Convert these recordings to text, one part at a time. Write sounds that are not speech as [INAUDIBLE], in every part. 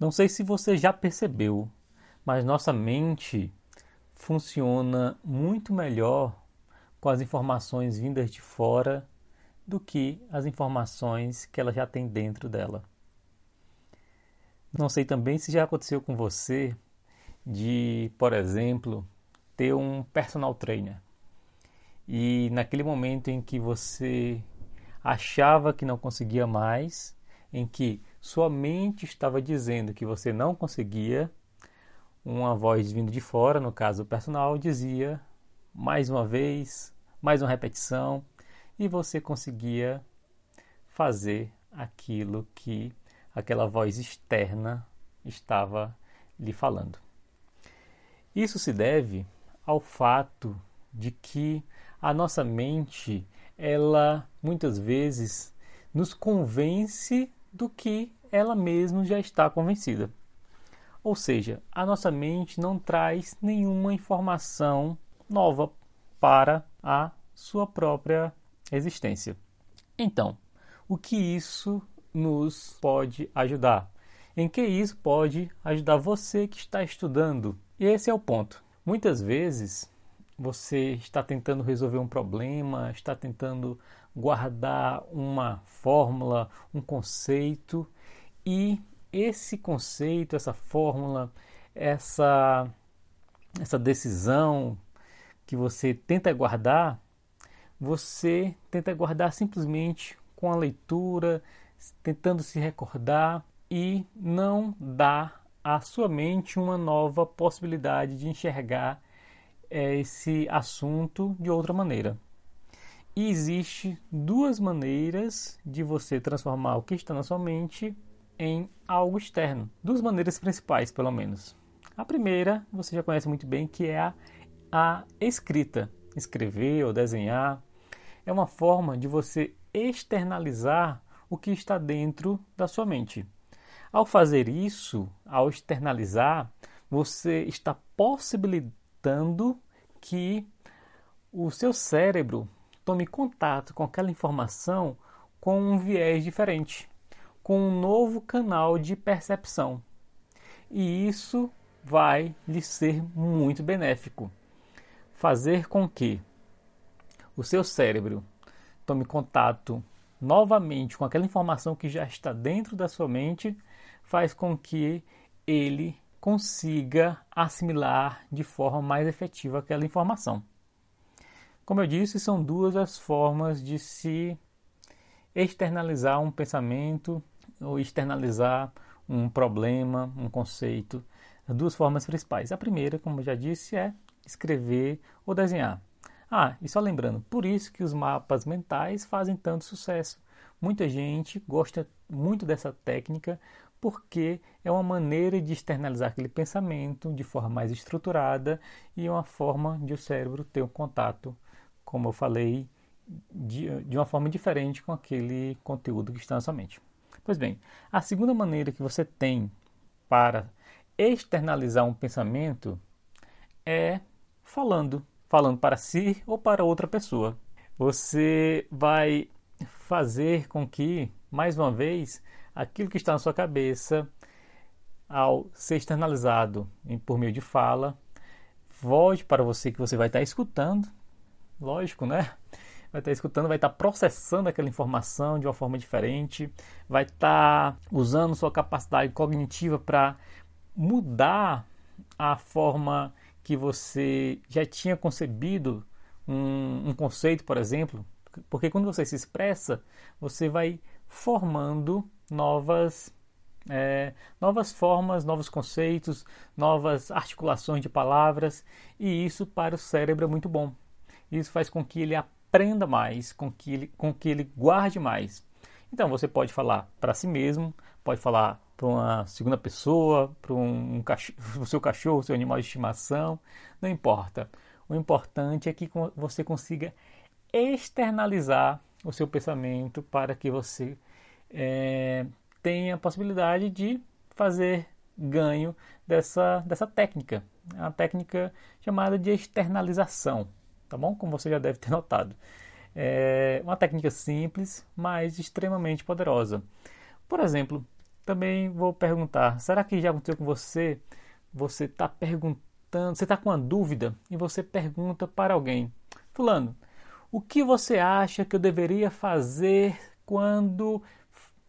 Não sei se você já percebeu, mas nossa mente funciona muito melhor com as informações vindas de fora do que as informações que ela já tem dentro dela. Não sei também se já aconteceu com você de, por exemplo, ter um personal trainer e naquele momento em que você achava que não conseguia mais, em que sua mente estava dizendo que você não conseguia, uma voz vindo de fora, no caso o personal, dizia mais uma vez, mais uma repetição, e você conseguia fazer aquilo que aquela voz externa estava lhe falando. Isso se deve ao fato de que a nossa mente, ela muitas vezes nos convence do que ela mesma já está convencida. Ou seja, a nossa mente não traz nenhuma informação nova para a sua própria existência. Então, o que isso nos pode ajudar? Em que isso pode ajudar você que está estudando? E esse é o ponto. Muitas vezes você está tentando resolver um problema, está tentando guardar uma fórmula, um conceito e esse conceito, essa fórmula, essa essa decisão que você tenta guardar, você tenta guardar simplesmente com a leitura, tentando se recordar e não dá à sua mente uma nova possibilidade de enxergar é, esse assunto de outra maneira. Existe duas maneiras de você transformar o que está na sua mente em algo externo. Duas maneiras principais, pelo menos. A primeira, você já conhece muito bem, que é a, a escrita. Escrever ou desenhar é uma forma de você externalizar o que está dentro da sua mente. Ao fazer isso, ao externalizar, você está possibilitando que o seu cérebro tome contato com aquela informação com um viés diferente, com um novo canal de percepção. E isso vai lhe ser muito benéfico. Fazer com que o seu cérebro tome contato novamente com aquela informação que já está dentro da sua mente faz com que ele consiga assimilar de forma mais efetiva aquela informação. Como eu disse, são duas as formas de se externalizar um pensamento ou externalizar um problema, um conceito. As duas formas principais. A primeira, como eu já disse, é escrever ou desenhar. Ah, e só lembrando, por isso que os mapas mentais fazem tanto sucesso. Muita gente gosta muito dessa técnica porque é uma maneira de externalizar aquele pensamento de forma mais estruturada e uma forma de o cérebro ter um contato, como eu falei, de, de uma forma diferente com aquele conteúdo que está na sua mente. Pois bem, a segunda maneira que você tem para externalizar um pensamento é falando, falando para si ou para outra pessoa. Você vai fazer com que, mais uma vez, aquilo que está na sua cabeça, ao ser externalizado por meio de fala, volte para você que você vai estar escutando, lógico, né? Vai estar escutando, vai estar processando aquela informação de uma forma diferente, vai estar usando sua capacidade cognitiva para mudar a forma que você já tinha concebido um, um conceito, por exemplo, porque quando você se expressa, você vai formando novas, é, novas formas, novos conceitos, novas articulações de palavras, e isso para o cérebro é muito bom. Isso faz com que ele aprenda mais, com que ele, com que ele guarde mais. Então você pode falar para si mesmo, pode falar para uma segunda pessoa, para um, o [LAUGHS] seu cachorro, seu animal de estimação, não importa. O importante é que você consiga externalizar o seu pensamento para que você é, tenha a possibilidade de fazer ganho dessa, dessa técnica, a técnica chamada de externalização, tá bom? Como você já deve ter [LAUGHS] notado. É uma técnica simples, mas extremamente poderosa. Por exemplo, também vou perguntar: será que já aconteceu com você? Você está perguntando, você está com uma dúvida e você pergunta para alguém: Fulano, o que você acha que eu deveria fazer quando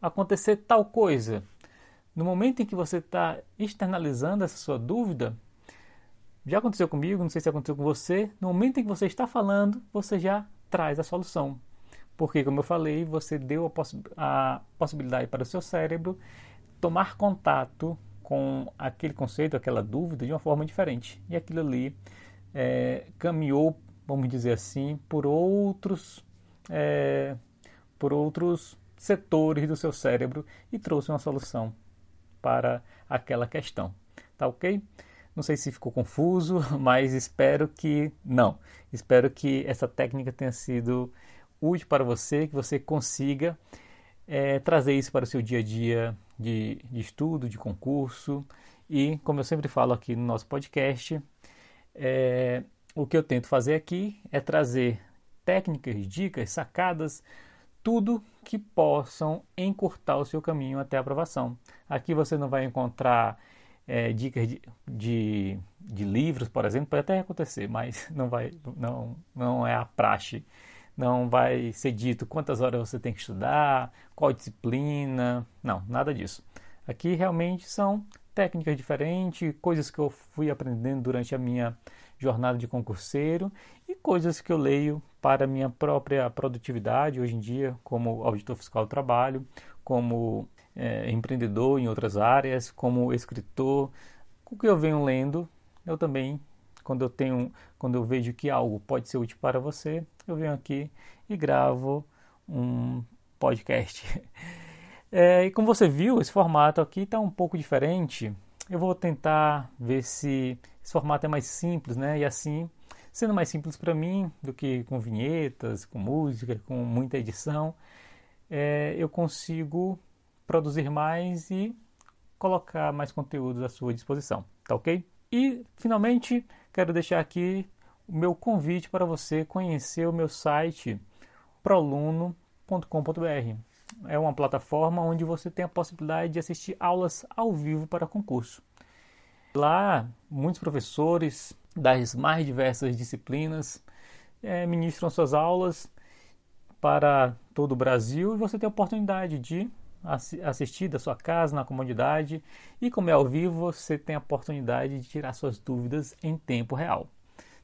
acontecer tal coisa? No momento em que você está externalizando essa sua dúvida, já aconteceu comigo, não sei se aconteceu com você, no momento em que você está falando, você já traz a solução. Porque, como eu falei, você deu a, a possibilidade para o seu cérebro tomar contato com aquele conceito, aquela dúvida de uma forma diferente. E aquilo ali é, caminhou, vamos dizer assim, por outros, é, por outros setores do seu cérebro e trouxe uma solução para aquela questão. Tá ok? Não sei se ficou confuso, [LAUGHS] mas espero que não. Espero que essa técnica tenha sido útil para você, que você consiga é, trazer isso para o seu dia a dia de, de, estudo, de concurso. E, como eu sempre falo aqui no nosso podcast, é, o que eu tento fazer aqui é trazer técnicas, dicas, sacadas, tudo que possam encurtar o seu caminho até a aprovação. Aqui você não vai encontrar é, dicas de, de, de, livros, por exemplo, pode até acontecer, mas [LAUGHS] não, vai, não, não é a praxe. Não vai ser dito quantas horas você tem que estudar, qual disciplina, não, nada disso. Aqui realmente são técnicas diferentes, coisas que eu fui aprendendo durante a minha jornada de concurseiro e coisas que eu leio para minha própria produtividade hoje em dia, como auditor fiscal do trabalho, como é, empreendedor em outras áreas, como escritor, o que eu venho lendo, eu também, quando eu tenho, quando eu vejo que algo pode ser útil para você, eu venho aqui e gravo um podcast. [LAUGHS] É, e como você viu, esse formato aqui está um pouco diferente. Eu vou tentar ver se esse formato é mais simples, né? E assim, sendo mais simples para mim do que com vinhetas, com música, com muita edição, é, eu consigo produzir mais e colocar mais conteúdos à sua disposição, tá ok? E finalmente quero deixar aqui o meu convite para você conhecer o meu site proluno.com.br. É uma plataforma onde você tem a possibilidade de assistir aulas ao vivo para concurso. Lá, muitos professores das mais diversas disciplinas é, ministram suas aulas para todo o Brasil e você tem a oportunidade de assistir da sua casa, na comodidade. E como é ao vivo, você tem a oportunidade de tirar suas dúvidas em tempo real.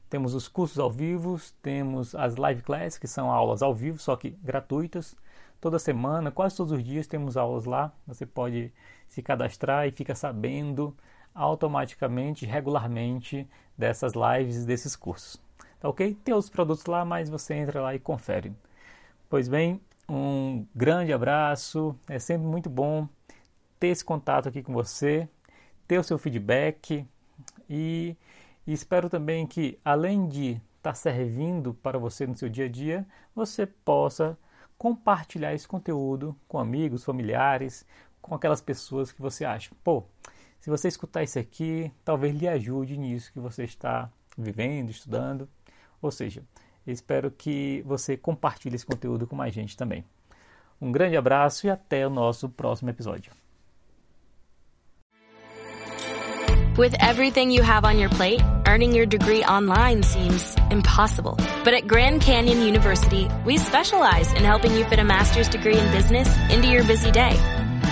Temos os cursos ao vivo, temos as live classes, que são aulas ao vivo, só que gratuitas. Toda semana, quase todos os dias, temos aulas lá. Você pode se cadastrar e fica sabendo automaticamente, regularmente, dessas lives, desses cursos. Tá ok? Tem outros produtos lá, mas você entra lá e confere. Pois bem, um grande abraço. É sempre muito bom ter esse contato aqui com você, ter o seu feedback e, espero também que, além de estar tá servindo para você no seu dia a dia, você possa compartilhar esse conteúdo com amigos, familiares, com aquelas pessoas que você acha. Pô, se você escutar isso aqui, talvez lhe ajude nisso que você está vivendo, estudando. Ou seja, espero que você compartilhe esse conteúdo com mais gente também. Um grande abraço e até o nosso próximo episódio. With everything you have on your plate, earning your degree online seems impossible. But at Grand Canyon University, we specialize in helping you fit a master's degree in business into your busy day.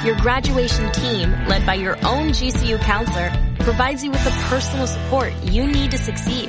Your graduation team, led by your own GCU counselor, provides you with the personal support you need to succeed.